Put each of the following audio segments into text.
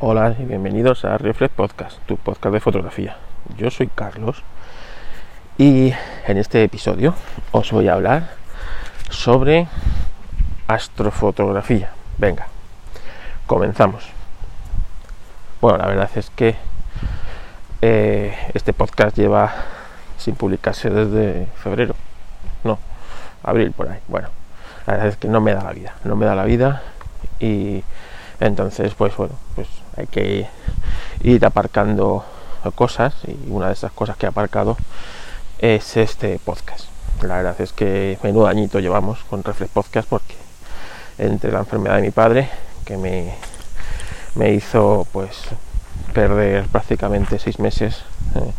Hola y bienvenidos a Reflex Podcast, tu podcast de fotografía. Yo soy Carlos y en este episodio os voy a hablar sobre astrofotografía. Venga, comenzamos. Bueno, la verdad es que eh, este podcast lleva sin publicarse desde febrero. No, abril por ahí. Bueno, la verdad es que no me da la vida. No me da la vida y entonces pues bueno, pues hay que ir aparcando cosas y una de esas cosas que he aparcado es este podcast. La verdad es que menudo añito llevamos con Reflex Podcast porque entre la enfermedad de mi padre que me, me hizo pues perder prácticamente seis meses eh,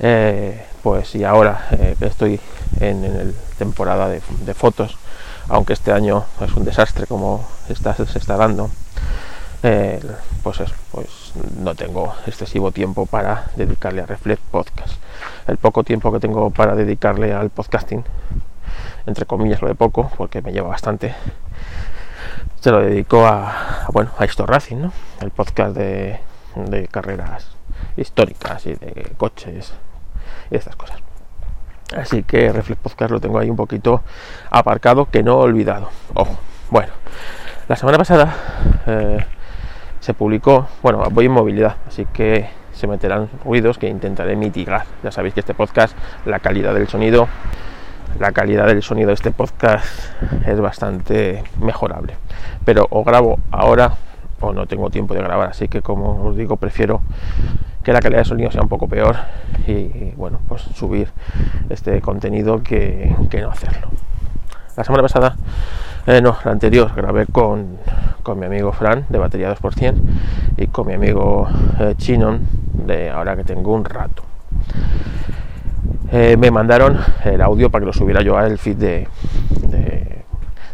eh, pues y ahora eh, estoy en, en temporada de, fotos aunque este año es un desastre como está, se está dando eh, pues eso, pues no tengo excesivo tiempo para dedicarle a Reflect Podcast el poco tiempo que tengo para dedicarle al podcasting entre comillas lo de poco porque me lleva bastante se lo dedico a, bueno a Racing ¿no? el podcast de, de carreras históricas y de coches y estas cosas. Así que Reflex Podcast lo tengo ahí un poquito aparcado, que no he olvidado. Ojo, bueno, la semana pasada eh, se publicó, bueno, voy en movilidad, así que se meterán ruidos que intentaré mitigar. Ya sabéis que este podcast, la calidad del sonido, la calidad del sonido de este podcast es bastante mejorable. Pero o grabo ahora o no tengo tiempo de grabar, así que como os digo, prefiero que la calidad de sonido sea un poco peor y, bueno, pues subir este contenido que, que, no hacerlo. La semana pasada, eh, no, la anterior, grabé con, con, mi amigo Fran de batería 2% y con mi amigo eh, Chinon de ahora que tengo un rato. Eh, me mandaron el audio para que lo subiera yo al feed de, de,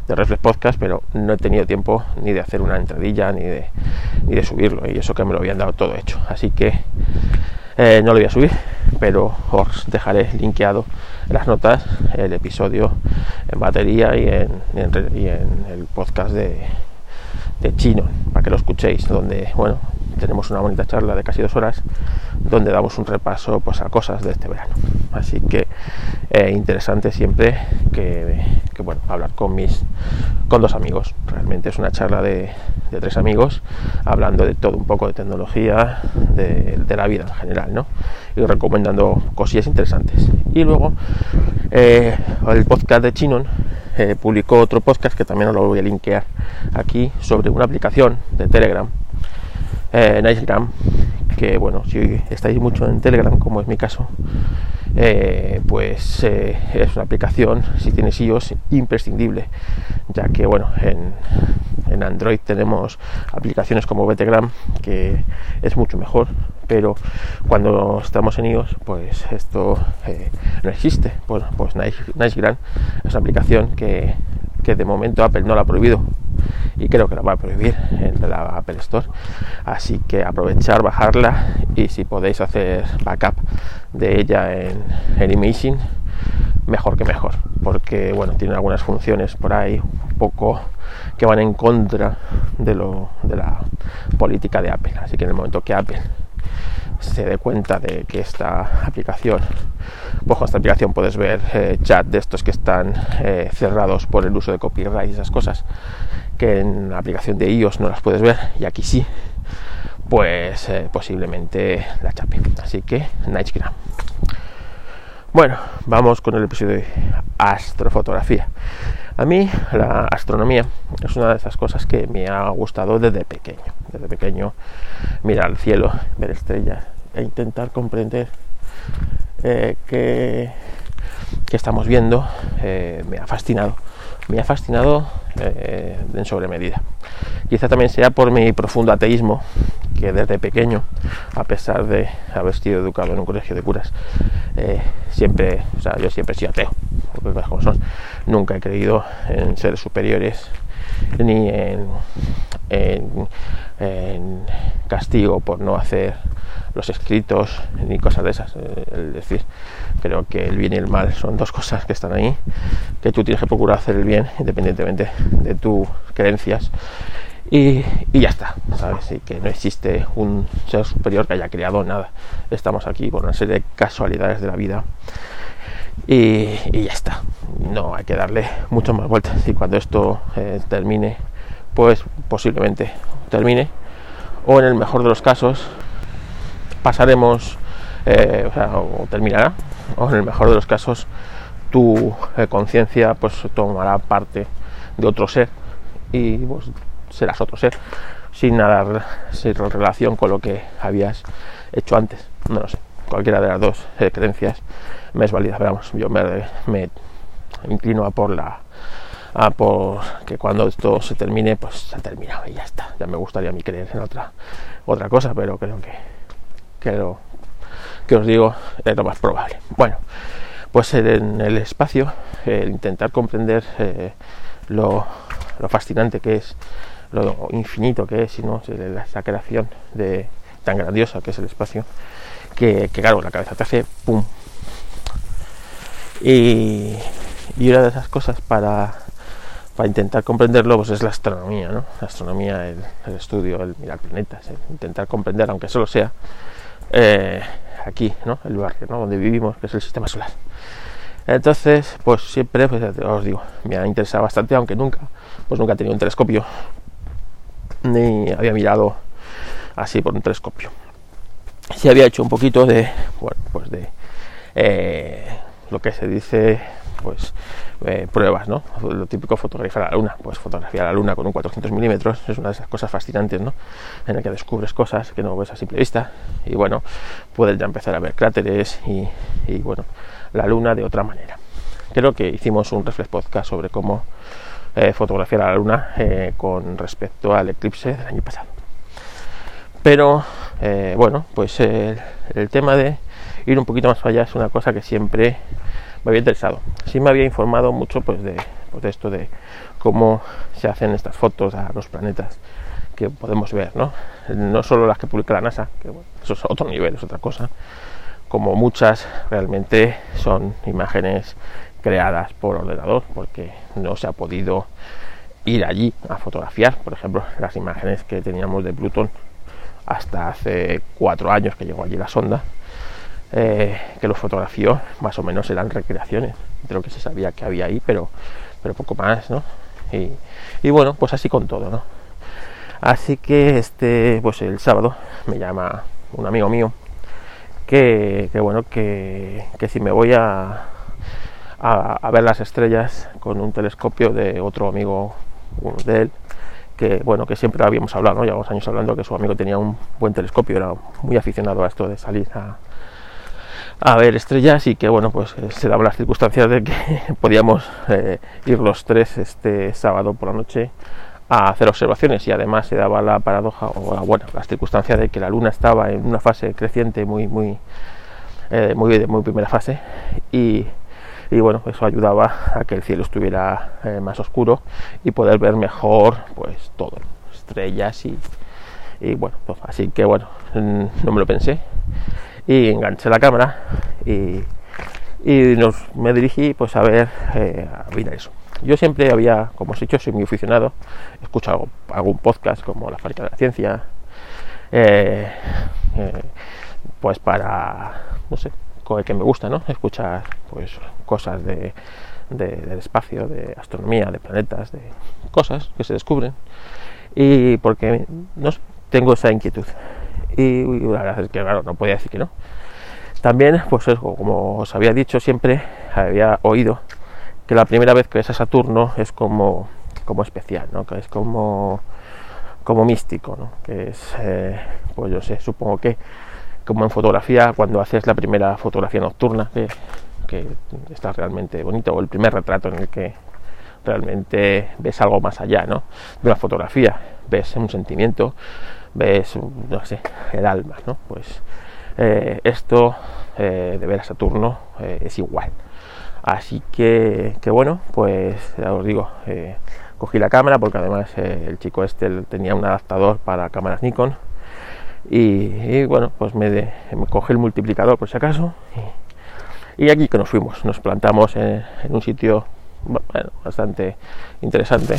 de Reflex Podcast, pero no he tenido tiempo ni de hacer una entradilla ni de, ni de subirlo, y eso que me lo habían dado todo hecho. Así que eh, no lo voy a subir, pero os dejaré linkeado las notas el episodio en batería y en, en, y en el podcast de, de Chino, para que lo escuchéis, donde, bueno, tenemos una bonita charla de casi dos horas donde damos un repaso pues, a cosas de este verano. Así que eh, interesante siempre que, bueno, hablar con mis con dos amigos. Realmente es una charla de, de tres amigos hablando de todo un poco de tecnología, de, de, la vida en general, ¿no? Y recomendando cosillas interesantes. Y luego eh, el podcast de Chinon eh, publicó otro podcast que también os lo voy a linkear aquí sobre una aplicación de Telegram eh, Nicegram, que bueno, si estáis mucho en Telegram, como es mi caso, eh, pues eh, es una aplicación, si tienes iOS, imprescindible, ya que bueno, en, en Android tenemos aplicaciones como Bettegram, que es mucho mejor, pero cuando estamos en iOS, pues esto eh, no existe. Pues, pues Nice, Nicegram es una aplicación que, que de momento Apple no la ha prohibido y creo que la va a prohibir en la Apple Store. Así que aprovechar, bajarla y si podéis hacer backup de ella en, en mejor que mejor, porque bueno, tiene algunas funciones por ahí un poco que van en contra de la política de Apple. Así que en el momento que Apple se dé cuenta de que esta aplicación, con esta aplicación puedes ver eh, chat de estos que están eh, cerrados por el uso de copyright y esas cosas, que en la aplicación de iOS no las puedes ver y aquí sí, pues eh, posiblemente la chape. Así que Nightgram. Bueno, vamos con el episodio de astrofotografía. A mí la astronomía es una de esas cosas que me ha gustado desde pequeño. Desde pequeño mirar al cielo, ver estrellas e intentar comprender eh, qué, estamos viendo eh, me ha fascinado. Me ha fascinado eh, en sobremedida. Quizá también sea por mi profundo ateísmo, que desde pequeño, a pesar de haber sido educado en un colegio de curas, eh, siempre, o sea, yo siempre he sido ateo, son. Nunca he creído en seres superiores ni en, en, castigo por no hacer los escritos ni cosas de esas. Es decir, creo que el bien y el mal son dos cosas que están ahí, que tú tienes que procurar hacer el bien independientemente de tus creencias y, ya está, ¿sabes? Y que no existe un ser superior que haya creado nada. Estamos aquí por una serie de casualidades de la vida y, ya está. No hay que darle mucho más vueltas. Y cuando esto eh, termine, pues posiblemente termine. O en el mejor de los casos, pasaremos, eh, o, sea, terminará. O en el mejor de los casos, tu eh, conciencia pues tomará parte de otro ser y pues, serás otro ser sin nada sin relación con lo que habías hecho antes no lo sé cualquiera de las dos eh, creencias me es válida vamos yo me, inclino a por la a por que cuando esto se termine pues se ha terminado y ya está ya me gustaría a mí creer en otra otra cosa pero creo que creo que os digo es lo más probable bueno pues en el espacio el intentar comprender eh, lo, fascinante que es lo infinito que es y no esa creación de tan grandiosa que es el espacio que, claro la cabeza te hace pum y, una de esas cosas para, para intentar comprenderlo pues es la astronomía ¿no? la astronomía el, estudio el mirar planetas intentar comprender aunque solo sea eh, aquí ¿no? el barrio ¿no? donde vivimos que es el sistema solar entonces, pues siempre, pues os digo, me ha interesado bastante, aunque nunca, pues nunca he tenido un telescopio, ni había mirado así por un telescopio. Sí había hecho un poquito de, bueno, pues de eh, lo que se dice, pues eh, pruebas, ¿no? Lo típico fotografiar la luna, pues fotografiar la luna con un 400 milímetros es una de esas cosas fascinantes, ¿no? En la que descubres cosas que no ves a simple vista y bueno, puedes ya empezar a ver cráteres y, bueno, la luna de otra manera. Creo que hicimos un reflex podcast sobre cómo eh, fotografiar a la luna eh, con respecto al eclipse del año pasado. Pero bueno, pues el, tema de ir un poquito más allá es una cosa que siempre me había interesado. Sí me había informado mucho pues de, pues de esto de cómo se hacen estas fotos a los planetas que podemos ver, ¿no? No solo las que publica la NASA, que eso es otro nivel, es otra cosa, como muchas realmente son imágenes creadas por ordenador porque no se ha podido ir allí a fotografiar por ejemplo las imágenes que teníamos de Plutón hasta hace cuatro años que llegó allí la sonda eh, que lo fotografió más o menos eran recreaciones de lo que se sabía que había ahí pero pero poco más no y, y bueno pues así con todo no así que este pues el sábado me llama un amigo mío que, bueno, que, si me voy a, a, ver las estrellas con un telescopio de otro amigo de él, que bueno, que siempre habíamos hablado, ¿no? llevamos años hablando que su amigo tenía un buen telescopio, era muy aficionado a esto de salir a, a ver estrellas y que bueno, pues eh, se daban las circunstancias de que podíamos eh, ir los tres este sábado por la noche a hacer observaciones y además se daba la paradoja o la, bueno, las circunstancias de que la luna estaba en una fase creciente muy muy eh, muy muy primera fase y, y, bueno eso ayudaba a que el cielo estuviera más oscuro y poder ver mejor pues todo estrellas y, y bueno así que bueno no me lo pensé y enganché la cámara y, y nos, me dirigí pues a ver eh, a mirar eso. Yo siempre había, como os he dicho, soy muy aficionado, he escuchado algún podcast como La Fábrica de la Ciencia, eh, eh, pues para, no sé, que me gusta, ¿no? Escuchar pues cosas de, del espacio, de astronomía, de planetas, de cosas que se descubren. Y porque no tengo esa inquietud y, la verdad es que claro, no podía decir que no. También, pues como os había dicho, siempre había oído que la primera vez que ves a Saturno es como, como especial, ¿no? que es como, como místico, ¿no? que es, eh, pues yo sé, supongo que como en fotografía, cuando haces la primera fotografía nocturna, que, que está realmente bonito, o el primer retrato en el que realmente ves algo más allá ¿no? de la fotografía, ves un sentimiento, ves, no sé, el alma, ¿no? Pues eh, esto eh, de ver a Saturno es igual. Así que, bueno, pues ya os digo, eh, cogí la cámara porque además eh, el chico este tenía un adaptador para cámaras Nikon. Y, bueno, pues me, cogí el multiplicador por si acaso. Y, aquí que nos fuimos, nos plantamos en, un sitio bastante interesante,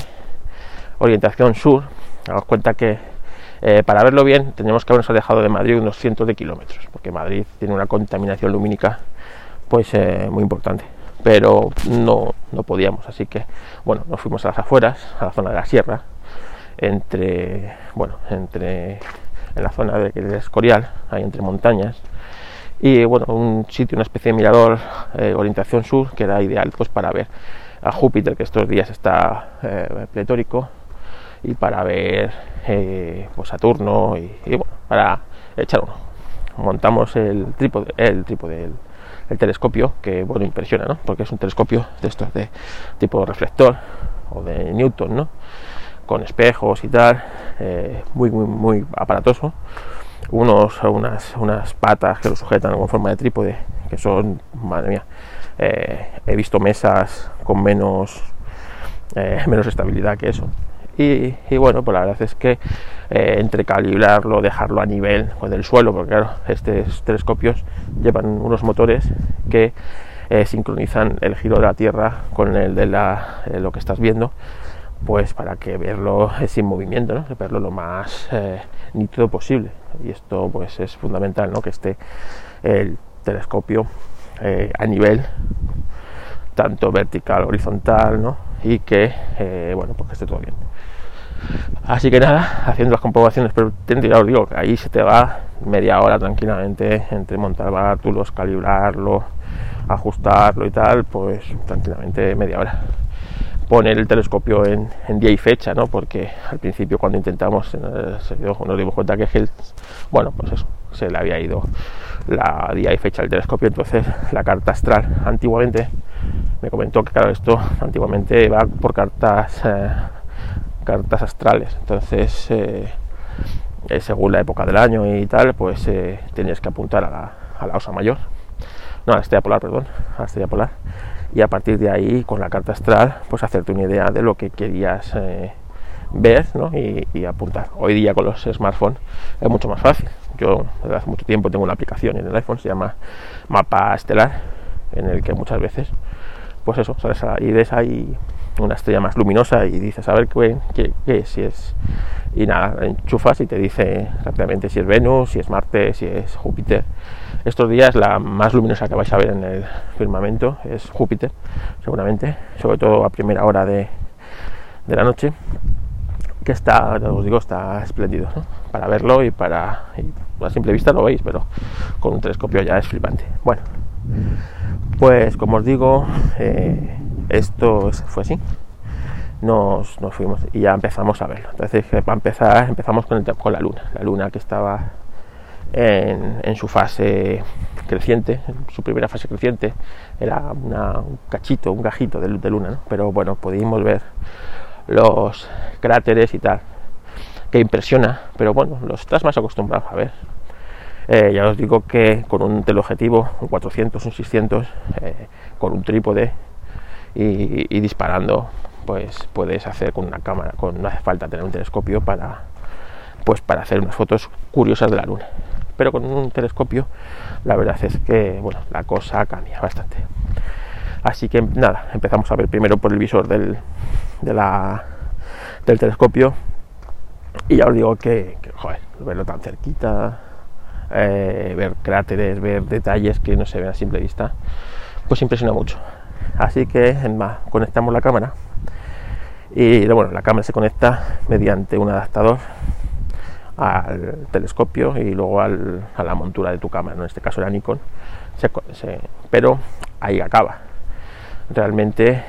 orientación sur. Damos cuenta que eh, para verlo bien tenemos que habernos alejado de Madrid unos cientos de kilómetros, porque Madrid tiene una contaminación lumínica pues eh, muy importante. Pero no, no podíamos, así que bueno, nos fuimos a las afueras, a la zona de la sierra, entre, bueno, entre en la zona de Escorial, ahí entre montañas, y bueno, un sitio, una especie de mirador, eh, orientación sur, que era ideal pues para ver a Júpiter, que estos días está pletórico, y para ver eh, pues Saturno, y, bueno, para echar uno. Montamos el trípode, el trípode, el, telescopio, que bueno, impresiona, ¿no? Porque es un telescopio de estos de tipo reflector o de Newton, ¿no? Con espejos y tal, muy, muy, muy aparatoso unos, unas, unas patas que lo sujetan con forma de trípode, que son, madre mía, eh, he visto mesas con menos, eh, menos estabilidad que eso. Y, bueno, pues la verdad es que eh, entre calibrarlo, dejarlo a nivel con el suelo, porque claro, estos telescopios llevan unos motores que sincronizan el giro de la Tierra con el de la, lo que estás viendo pues para que verlo sin movimiento, ¿no? verlo lo más eh, nítido posible. Y esto pues es fundamental, ¿no? que esté el telescopio eh, a nivel tanto vertical, horizontal, ¿no? y que eh, bueno, pues que esté todo bien. Así que nada, haciendo las comprobaciones, pero ya os digo que ahí se te va media hora tranquilamente entre montar bártulos, calibrarlo, ajustarlo y tal, pues tranquilamente media hora poner el telescopio en, día y fecha, ¿no? Porque al principio cuando intentamos nos dimos cuenta que bueno, pues eso, se le había ido la día y fecha del telescopio, entonces la carta astral antiguamente me comentó que claro esto antiguamente va por cartas eh, cartas astrales, entonces eh, según la época del año y tal, pues tenías que apuntar a la, a la osa mayor, no a la estrella polar, perdón, a la estrella polar y a partir de ahí con la carta astral pues hacerte una idea de lo que querías eh, ver y, apuntar. Hoy día con los smartphones es mucho más fácil. Yo desde hace mucho tiempo tengo una aplicación en el iPhone, se llama Mapa Estelar, en el que muchas veces pues eso, sales y ves ahí una estrella más luminosa y dices a ver qué, qué, si es y nada, enchufas y te dice rápidamente si es Venus, si es Marte, si es Júpiter. Estos días la más luminosa que vais a ver en el firmamento es Júpiter, seguramente, sobre todo a primera hora de, la noche, que está, os digo, está espléndido, para verlo y para, a simple vista lo veis, pero con un telescopio ya es flipante. Bueno, pues como os digo, eh, esto fue así. Nos, fuimos y ya empezamos a verlo. Entonces, para empezar, empezamos con, el, con la luna, la luna que estaba en, su fase creciente, en su primera fase creciente, era un cachito, un gajito de, de luna, pero bueno, pudimos ver los cráteres y tal, que impresiona, pero bueno, los estás más acostumbrados a ver. Eh, ya os digo que con un teleobjetivo, un 400, un 600, eh, con un trípode y, disparando, pues puedes hacer con una cámara, con, no hace falta tener un telescopio para, pues para hacer unas fotos curiosas de la luna pero con un telescopio la verdad es que bueno, la cosa cambia bastante. Así que nada, empezamos a ver primero por el visor del, de la, del telescopio y ya os digo que, joder, verlo tan cerquita, eh, ver cráteres, ver detalles que no se ven a simple vista, pues impresiona mucho. Así que conectamos la cámara. Y bueno, la cámara se conecta mediante un adaptador al telescopio y luego a la montura de tu cámara, en este caso era Nikon, pero ahí acaba. Realmente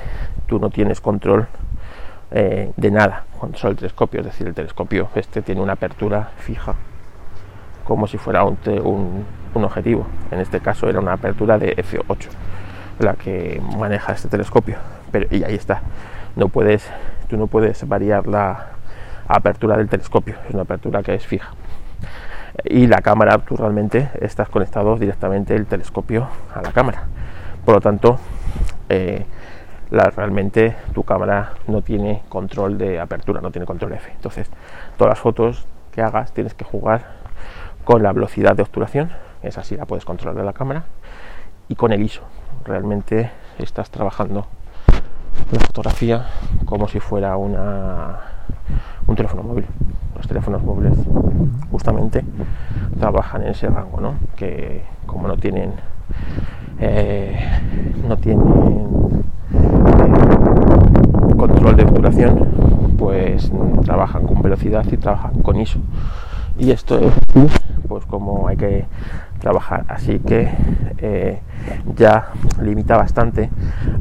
tú no tienes control eh, de nada cuando solo el telescopio, es decir, el telescopio este tiene una apertura fija, como si fuera un, objetivo. En este caso era una apertura de F8, la que maneja este telescopio, pero y ahí está. No puedes, tú no puedes variar la, apertura del telescopio, es una apertura que es fija. Y la cámara, tú realmente estás conectado directamente el telescopio a la cámara. Por lo tanto, eh, realmente tu cámara no tiene control de apertura, no tiene control F. Entonces, todas las fotos que hagas tienes que jugar con la velocidad de obturación, esa sí la puedes controlar de la cámara, y con el ISO. Realmente estás trabajando la fotografía como si fuera una un teléfono móvil. Los teléfonos móviles justamente trabajan en ese rango, ¿no? Que como no tienen eh, no tienen eh, control de obturación, pues trabajan con velocidad y trabajan con ISO. Y esto es pues como hay que trabajar. Así que eh, ya limita bastante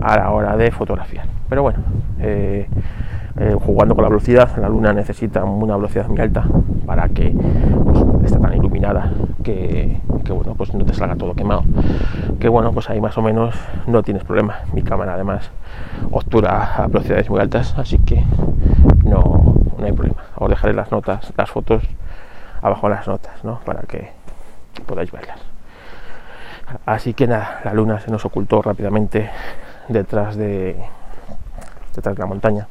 a la hora de fotografiar. Pero bueno, eh, eh, jugando con la velocidad, la luna necesita una velocidad muy alta para que pues, esté tan iluminada que, bueno, pues no te salga todo quemado. Que bueno, pues ahí más o menos no tienes problema. Mi cámara además obtura a velocidades muy altas, así que no, no hay problema. Os dejaré las notas, las fotos abajo las notas, ¿no? Para que podáis verlas. Así que nada, la luna se nos ocultó rápidamente detrás de detrás de la montaña,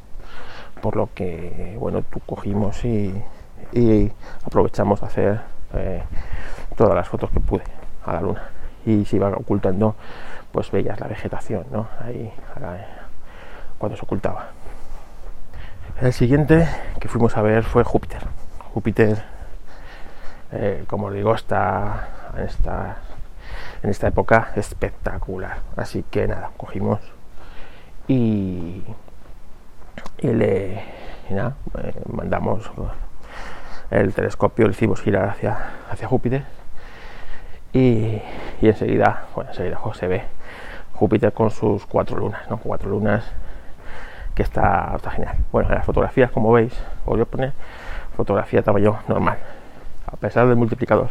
por lo que bueno, tú cogimos y, aprovechamos a hacer eh, todas las fotos que pude a la luna y se iba ocultando, pues veías la vegetación, ¿no? Ahí cuando se ocultaba. El siguiente que fuimos a ver fue Júpiter. Júpiter eh, como digo, está en esta, en esta época espectacular. Así que nada, cogimos y, y le eh, mandamos el telescopio, le hicimos girar hacia, hacia Júpiter y, y enseguida, bueno, enseguida se ve Júpiter con sus cuatro lunas, ¿no? Cuatro lunas que está, está genial. Bueno, en las fotografías, como veis, os voy a poner fotografía tamaño normal a pesar del multiplicador.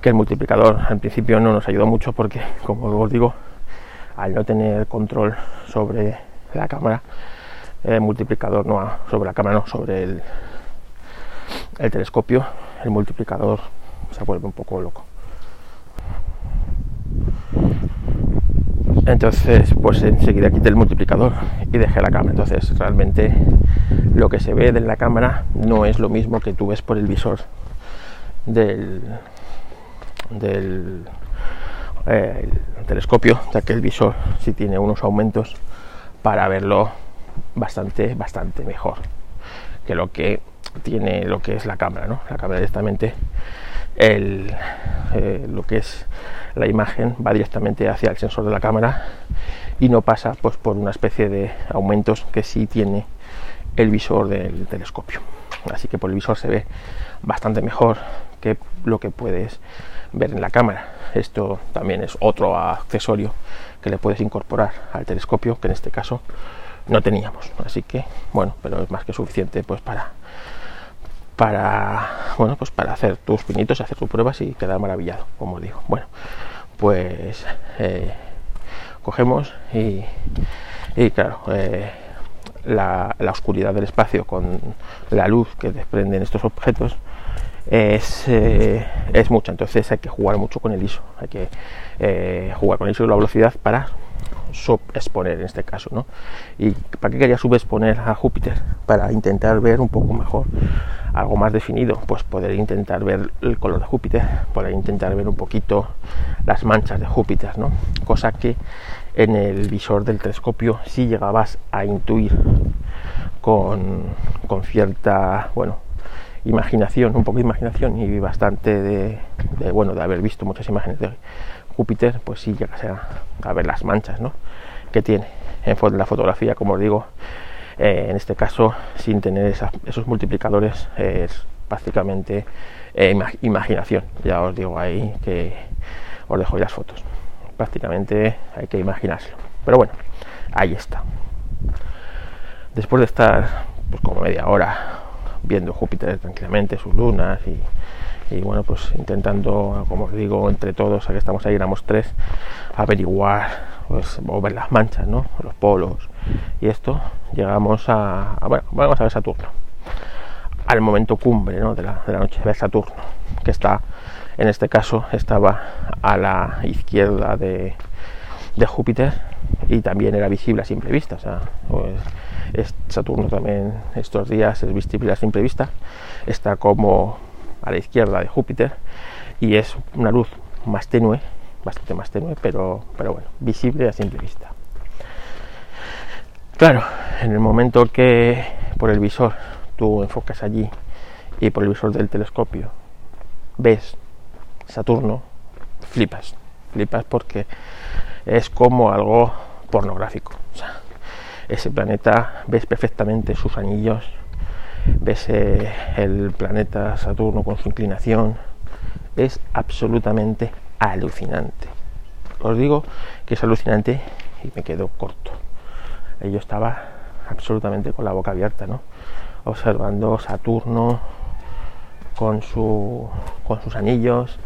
Que el multiplicador al principio no nos ayudó mucho porque, como os digo, al no tener control sobre la cámara, el multiplicador no sobre la cámara, no sobre el, el telescopio, el multiplicador se vuelve un poco loco. Entonces, pues enseguida quité el multiplicador y dejé la cámara. Entonces, realmente lo que se ve de la cámara no es lo mismo que tú ves por el visor del, del eh, telescopio, ya que el visor si tiene unos aumentos para verlo bastante, bastante mejor que lo que tiene lo que es la cámara, ¿no? La cámara directamente el, eh, lo que es la imagen va directamente hacia el sensor de la cámara y no pasa pues por una especie de aumentos que sí tiene el visor del telescopio. Así que por el visor se ve bastante mejor que lo que puedes ver en la cámara. Esto también es otro accesorio que le puedes incorporar al telescopio, que en este caso no teníamos. Así que, bueno, pero es más que suficiente pues para para bueno pues para hacer tus pinitos, hacer tus pruebas y quedar maravillado, como digo. Bueno, pues eh, cogemos y, claro, eh, la, oscuridad del espacio con la luz que desprenden estos objetos es, eh, es mucha, entonces hay que jugar mucho con el ISO, hay que eh, jugar con el ISO y la velocidad para subexponer en este caso, ¿no? ¿Y para qué quería subexponer a Júpiter? Para intentar ver un poco mejor, algo más definido, pues poder intentar ver el color de Júpiter, poder intentar ver un poquito las manchas de Júpiter, ¿no? Cosa que en el visor del telescopio sí llegabas a intuir con, con cierta, bueno, imaginación, un poco de imaginación y bastante de, bueno, de haber visto muchas imágenes de Júpiter, pues sí llegas a, ver las manchas ¿no? que tiene en la fotografía, como os digo, eh, en este caso sin tener esos multiplicadores es prácticamente eh, imaginación. Ya os digo ahí que os dejo las fotos. Prácticamente hay que imaginárselo. Pero bueno, ahí está. Después de estar pues como media hora viendo Júpiter tranquilamente, sus lunas y, bueno, pues intentando, como os digo, entre todos, a que estamos ahí, éramos tres, averiguar pues, ver las manchas, ¿no? los polos y esto, llegamos a, bueno, vamos a ver Saturno, al momento cumbre ¿no? de, la, de la noche, ver Saturno, que está, en este caso, estaba a la izquierda de, de Júpiter y también era visible a simple vista, pues, Saturno también estos días es visible a simple vista, está como a la izquierda de Júpiter y es una luz más tenue, bastante más tenue, pero, pero bueno, visible a simple vista. Claro, en el momento que por el visor tú enfocas allí y por el visor del telescopio ves Saturno, flipas, flipas porque es como algo pornográfico. Ese planeta ves perfectamente sus anillos, ves eh, el planeta Saturno con su inclinación, es absolutamente alucinante. Os digo que es alucinante y me quedo corto. Yo estaba absolutamente con la boca abierta, ¿no? Observando Saturno con, su, con sus anillos,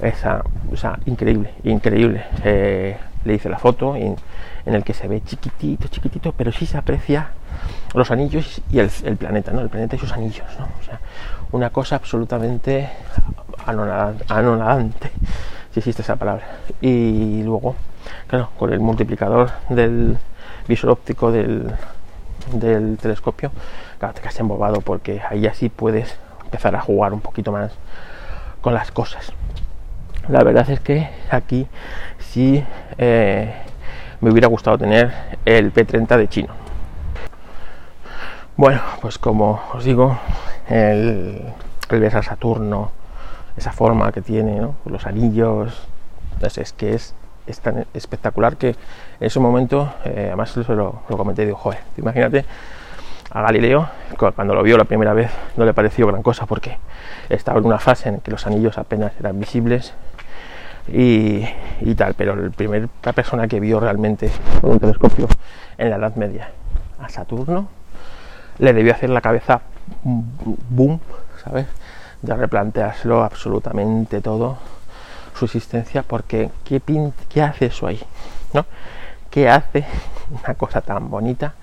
esa, o increíble, increíble. Eh, le hice la foto en, el que se ve chiquitito, chiquitito, pero sí se aprecia los anillos y el, planeta, ¿no? El planeta y sus anillos, ¿no? Una cosa absolutamente anonadante, si existe esa palabra. Y luego, claro, con el multiplicador del visor óptico del, del telescopio, claro, te quedas embobado porque ahí así puedes empezar a jugar un poquito más con las cosas. La verdad es que aquí sí eh, me hubiera gustado tener el P30 de chino. Bueno, pues como os digo, el, el ver a Saturno, esa forma que tiene, los anillos, pues es que es, tan espectacular que en ese momento, eh, además lo, lo comenté digo, joder, imagínate a Galileo, cuando lo vio la primera vez no le pareció gran cosa porque estaba en una fase en que los anillos apenas eran visibles y, tal, pero la primera persona que vio realmente con un telescopio en la Edad Media a Saturno le debió hacer la cabeza boom, ¿sabes? De replanteárselo absolutamente todo su existencia porque ¿qué, qué hace eso ahí? ¿no? ¿Qué hace una cosa tan bonita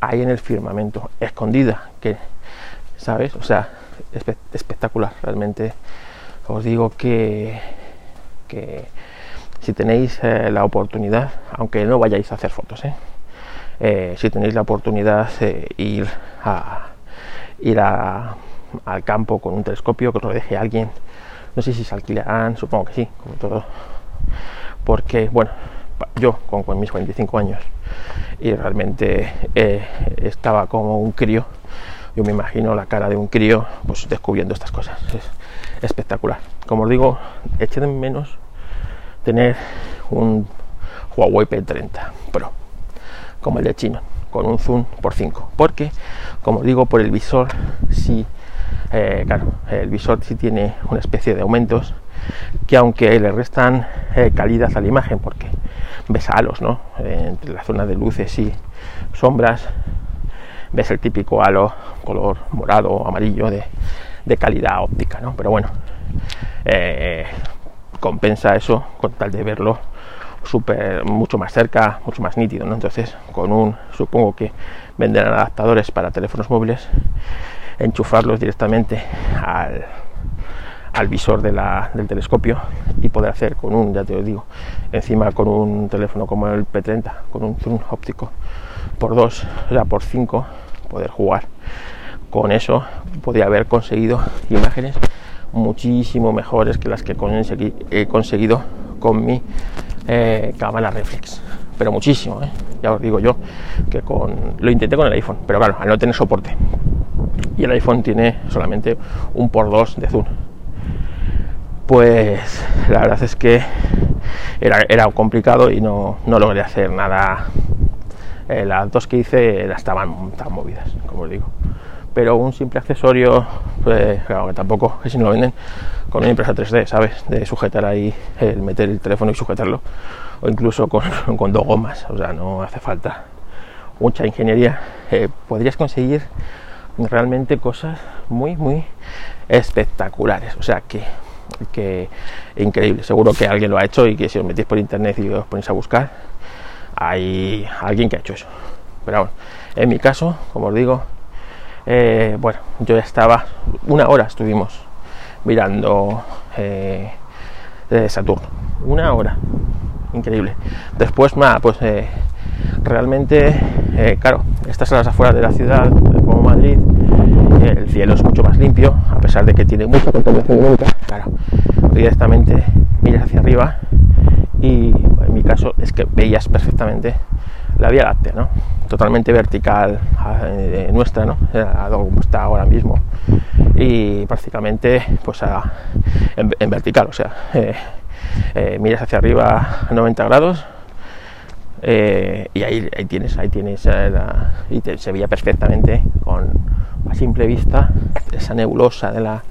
ahí en el firmamento, escondida, que, ¿sabes? O sea, espectacular, realmente os digo que si tenéis eh, la oportunidad, aunque no vayáis a hacer fotos, ¿eh? Eh, si tenéis la oportunidad ir a ir al campo con un telescopio, que os lo deje alguien, no sé si se alquilarán, supongo que sí, como todo, porque bueno, yo con, con mis 45 años y realmente estaba como un crío, yo me imagino la cara de un crío pues descubriendo estas cosas, es espectacular. Como os digo, eché de menos tener un Huawei P30 Pro, como el de China, con un zoom por 5, porque, como digo, por el visor, sí, eh, claro, el visor sí tiene una especie de aumentos que aunque le restan eh, calidad a la imagen, porque ves halos, ¿no? entre la zona de luces y sombras, ves el típico halo color morado o amarillo de, calidad óptica, ¿no? Pero bueno, eh, compensa eso con tal de verlo super, mucho más cerca, mucho más nítido. Entonces, con un, supongo que venderán adaptadores para teléfonos móviles, enchufarlos directamente al, al visor de del telescopio y poder hacer con un, ya te lo digo, encima con un teléfono como el P30, con un zoom óptico por 2, o sea, por 5, poder jugar. Con eso podría haber conseguido imágenes muchísimo mejores que las que he conseguido con mi eh, cámara reflex. Pero muchísimo, ¿eh? ya os digo yo que con lo intenté con el iPhone, pero claro, al no tener soporte. Y el iPhone tiene solamente un por 2 de zoom. Pues la verdad es que era, era complicado y no, no logré hacer nada. Eh, las dos que hice estaban tan movidas, como os digo pero un simple accesorio, pues claro, que tampoco, que si no lo venden con una impresa 3D, ¿sabes? De sujetar ahí, el meter el teléfono y sujetarlo, o incluso con, con dos gomas, o sea, no hace falta mucha ingeniería. Eh, podrías conseguir realmente cosas muy, muy espectaculares, o sea, que, que increíble. Seguro que alguien lo ha hecho y que si os metéis por internet y os ponéis a buscar, hay alguien que ha hecho eso. Pero bueno, en mi caso, como os digo, eh, bueno, yo estaba, una hora estuvimos mirando eh, Saturno, una hora, increíble. Después, nada, pues eh, realmente, claro, estas las afueras de la ciudad, como Madrid, el cielo es mucho más limpio, a pesar de que tiene mucha contaminación lumínica, claro, directamente miras hacia arriba y en mi caso es que veías perfectamente la Vía Láctea, ¿no? Totalmente vertical eh, nuestra, ¿no? como está ahora mismo. Y prácticamente pues en, vertical, o sea, eh, eh, miras hacia arriba a 90 grados y ahí, tienes, ahí tienes y se veía perfectamente con a simple vista esa nebulosa de la,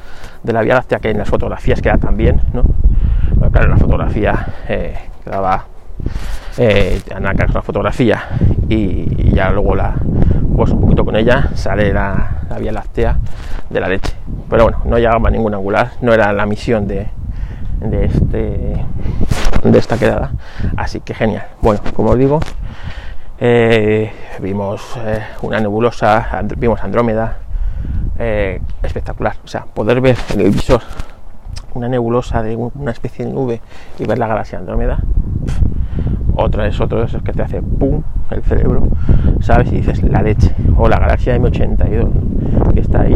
de la Vía Láctea que en las fotografías queda también, ¿no? claro, en la fotografía quedaba eh, la fotografía y, ya luego la pues un poquito con ella sale la, vía láctea de la leche. Pero bueno no llegaba a ningún angular no era la misión de, de este de esta quedada. Así que genial. Bueno como os digo eh, vimos eh, una nebulosa vimos Andrómeda eh, espectacular. O sea poder ver en el visor una nebulosa de una especie de nube y ver la galaxia Andrómeda otra es otro de esos que te hace pum el cerebro, ¿sabes? Y dices la leche, o la galaxia M82, que está ahí.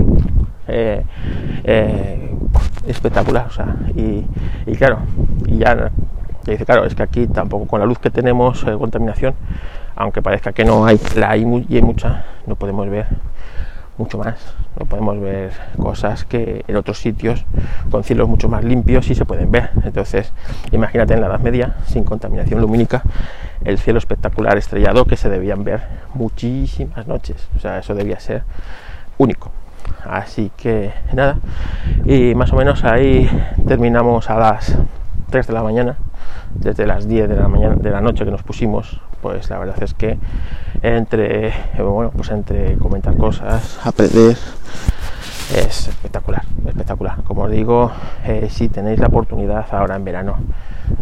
Eh, eh, espectacular, o sea, y, claro, y ya dice, claro, es que aquí tampoco con la luz que tenemos, eh, contaminación, aunque parezca que no hay, la hay y hay mucha, no podemos ver mucho más. No podemos ver cosas que en otros sitios con cielos mucho más limpios sí se pueden ver. Entonces, imagínate en la Edad Media, sin contaminación lumínica, el cielo espectacular estrellado que se debían ver muchísimas noches. O sea, eso debía ser único. Así que nada, y más o menos ahí terminamos a las 3 de la mañana, desde las 10 de la mañana de la noche que nos pusimos pues la verdad es que entre, bueno, pues entre comentar cosas, aprender, es espectacular, espectacular. Como os digo, eh, si tenéis la oportunidad ahora en verano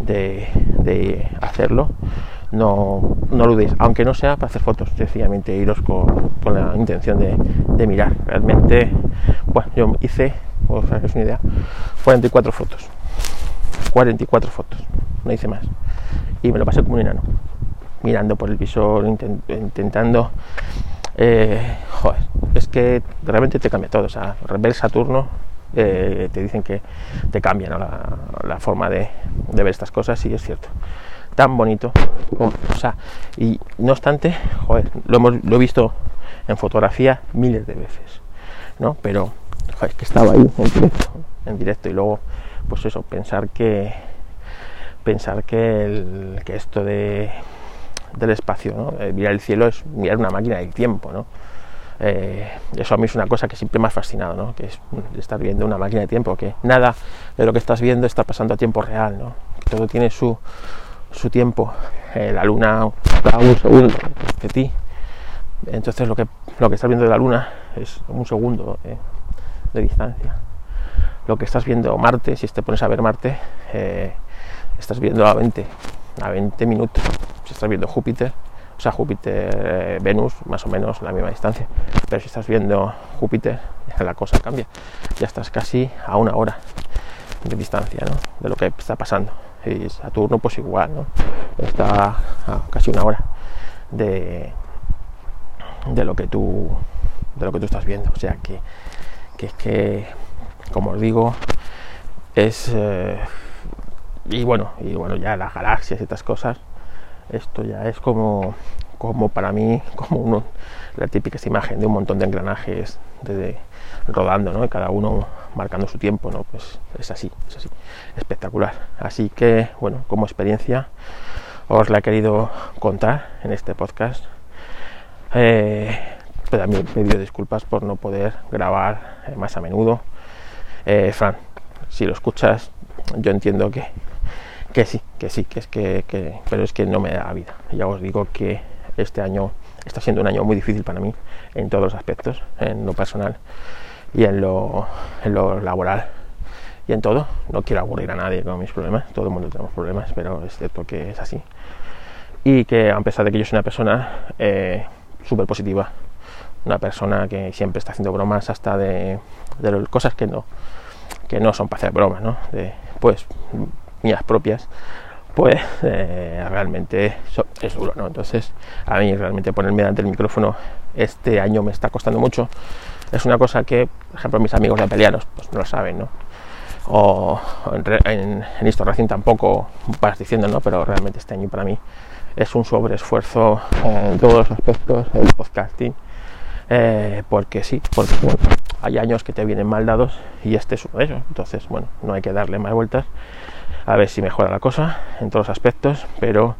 de, hacerlo, no, no dudéis, aunque no sea para hacer fotos, sencillamente iros con, la intención de, mirar. Realmente, bueno, yo hice, os es una idea, 44 fotos. 44 fotos, no hice más. Y me lo pasé como un enano mirando por el visor, intentando... Eh, joder, es que realmente te cambia todo. O sea, ver Saturno eh, te dicen que te cambia la, forma de, ver estas cosas y es cierto. Tan bonito. o sea, y no obstante, joder, lo, hemos, lo he visto en fotografía miles de veces, ¿no? Pero, joder, que estaba ahí en directo, en directo y luego, pues eso, pensar que pensar que, el, que esto de del espacio. Eh, mirar el cielo es mirar una máquina del tiempo. Eh, eso a mí es una cosa que siempre me ha fascinado, ¿no? que es estar viendo una máquina de tiempo, que nada de lo que estás viendo está pasando a tiempo real, todo tiene su, tiempo. Eh, la luna da un segundo de ti, entonces lo que, lo estás viendo de la luna es un segundo de distancia. Lo que estás viendo Marte, si te pones a ver Marte, estás viendo a 20, a 20 minutos si estás viendo Júpiter, o sea, Júpiter, Venus, más o menos la misma distancia. Pero si estás viendo Júpiter, la cosa cambia. Ya estás casi a una hora de distancia ¿no? de lo que está pasando. Y Saturno, pues igual, ¿no? Está a casi una hora de, de lo que tú de lo que tú estás viendo. O sea que, que es que, como os digo, es eh, y bueno, y bueno, ya las galaxias y estas cosas esto ya es como, como para mí, como la típica imagen de un montón de engranajes rodando, ¿no? Y cada uno marcando su tiempo, ¿no? Pues es así, es así, espectacular. Así que, bueno, como experiencia os la he querido contar en este podcast. Eh, también pido disculpas por no poder grabar eh, más a menudo. Eh, Fran, si lo escuchas, yo entiendo que que sí, que sí, que es que, pero es que no me da vida. Ya os digo que este año está siendo un año muy difícil para mí en todos los aspectos, en lo personal y en lo, en lo laboral y en todo. No quiero aburrir a nadie con mis problemas, todo el mundo tenemos problemas, pero es cierto que es así. Y que a pesar de que yo soy una persona eh, súper positiva, una persona que siempre está haciendo bromas hasta de, de cosas que no, que no son para hacer bromas, ¿no? De, pues mías propias, pues eh, realmente es duro, ¿no? Entonces, a mí realmente ponerme delante del micrófono este año me está costando mucho. Es una cosa que, por ejemplo, mis amigos de peleanos pues no lo saben, ¿no? O en, en, en tampoco vas diciendo, ¿no? Pero realmente este año para mí es un sobreesfuerzo en todos los aspectos el podcasting. Eh, porque sí, porque hay años que te vienen mal dados y este es uno de ellos. Entonces, bueno, no hay que darle más vueltas a ver si mejora la cosa en todos los aspectos, pero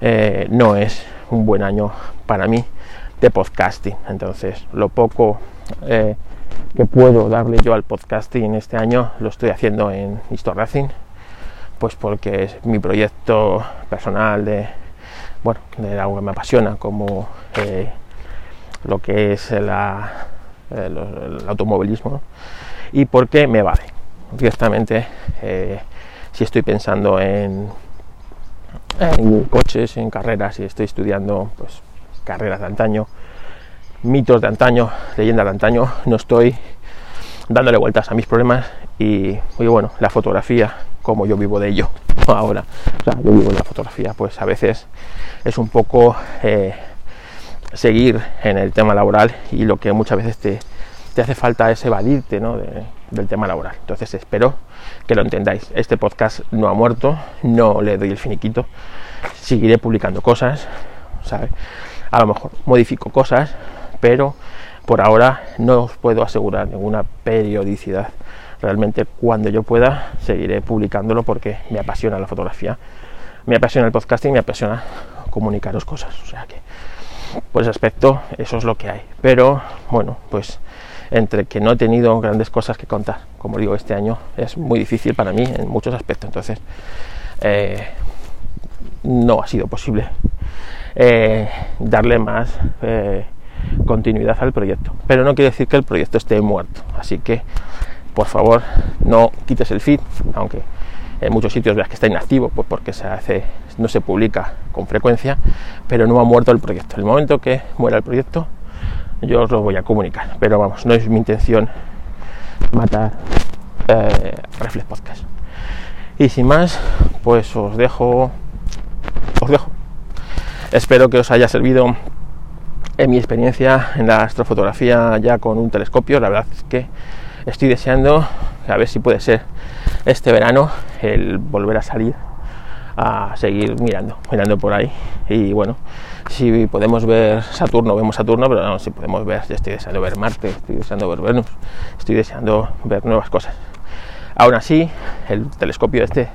eh, no es un buen año para mí de podcasting. Entonces, lo poco eh, que puedo darle yo al podcasting este año lo estoy haciendo en Histor Racing, pues porque es mi proyecto personal de, bueno, de algo que me apasiona, como eh, lo que es el, automovilismo, y porque me vale. Directamente, si estoy pensando en, en coches, en carreras, y estoy estudiando pues, carreras de antaño, mitos de antaño, leyendas de antaño, no estoy dándole vueltas a mis problemas y, bueno, la fotografía, como yo vivo de ello ahora, o sea, yo vivo de la fotografía, pues a veces es un poco eh, seguir en el tema laboral y lo que muchas veces te, te hace falta es evadirte ¿no? del tema laboral. Entonces espero que lo entendáis. Este podcast no ha muerto, no le doy el finiquito, seguiré publicando cosas, ¿sabe? A lo mejor modifico cosas, pero por ahora no os puedo asegurar ninguna periodicidad. Realmente cuando yo pueda seguiré publicándolo porque me apasiona la fotografía, me apasiona el podcasting, me apasiona comunicaros cosas. O sea que por ese aspecto eso es lo que hay. Pero bueno, pues entre que no he tenido grandes cosas que contar, como digo, este año es muy difícil para mí en muchos aspectos. Entonces, eh, no ha sido posible eh, darle más eh, continuidad al proyecto. Pero no quiere decir que el proyecto esté muerto. Así que, por favor, no quites el feed, aunque en muchos sitios veas que está inactivo, pues porque se hace, no se publica con frecuencia, pero no ha muerto el proyecto. El momento que muera el proyecto, yo os lo voy a comunicar. Pero vamos, no es mi intención matar eh, Reflex Podcast. Y sin más, pues os dejo, os dejo. Espero que os haya servido en mi experiencia en la astrofotografía ya con un telescopio. La verdad es que estoy deseando a ver si puede ser este verano el volver a salir a seguir mirando, mirando por ahí. Y bueno, si podemos ver Saturno, vemos Saturno, pero no, si podemos ver, ya estoy deseando ver Marte, estoy deseando ver Venus, estoy deseando ver nuevas cosas. Aún así, el telescopio este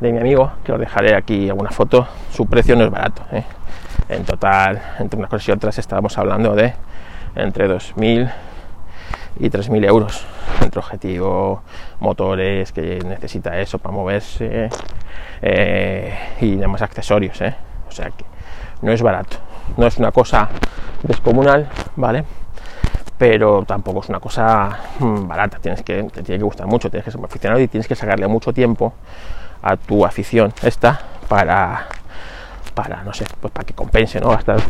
de mi amigo, que os dejaré aquí alguna foto, su precio no es barato. ¿eh? En total, entre unas cosas y otras, estábamos hablando de entre 2.000 y 3.000 euros entre objetivo, motores que necesita eso para moverse eh, y demás accesorios. ¿eh? O sea que no es barato, no es una cosa descomunal, ¿vale? Pero tampoco es una cosa mm, barata, tienes que, te tiene que gustar mucho, tienes que ser aficionado y tienes que sacarle mucho tiempo a tu afición esta para para no sé, pues para que compense, ¿no? Gastar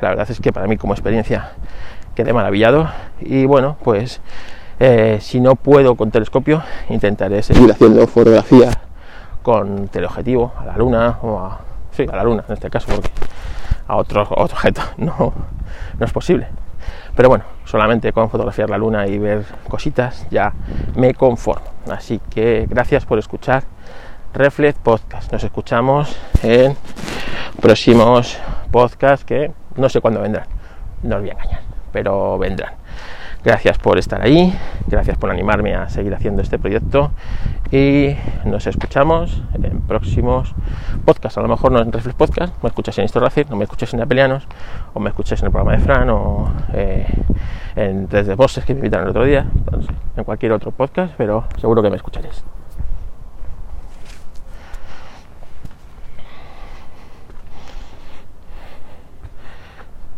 La verdad es que para mí como experiencia quedé maravillado y bueno, pues eh, si no puedo con telescopio, intentaré seguir haciendo fotografía con teleobjetivo a la luna o a, sí, a la luna en este caso, porque a otro, objeto no, no es posible. Pero bueno, solamente con fotografiar la luna y ver cositas ya me conformo. Así que gracias por escuchar Reflex Podcast. Nos escuchamos en próximos podcasts que no sé cuándo vendrán. No os voy a engañar, pero vendrán. Gracias por estar ahí, gracias por animarme a seguir haciendo este proyecto y nos escuchamos en próximos podcasts. A lo mejor no en Reflex Podcast, me escuchas en Historracir, no me escuchas en Apelianos, o me escuchas en el programa de Fran, o eh, en Desde Bosses que me invitan el otro día, en cualquier otro podcast, pero seguro que me escucharéis.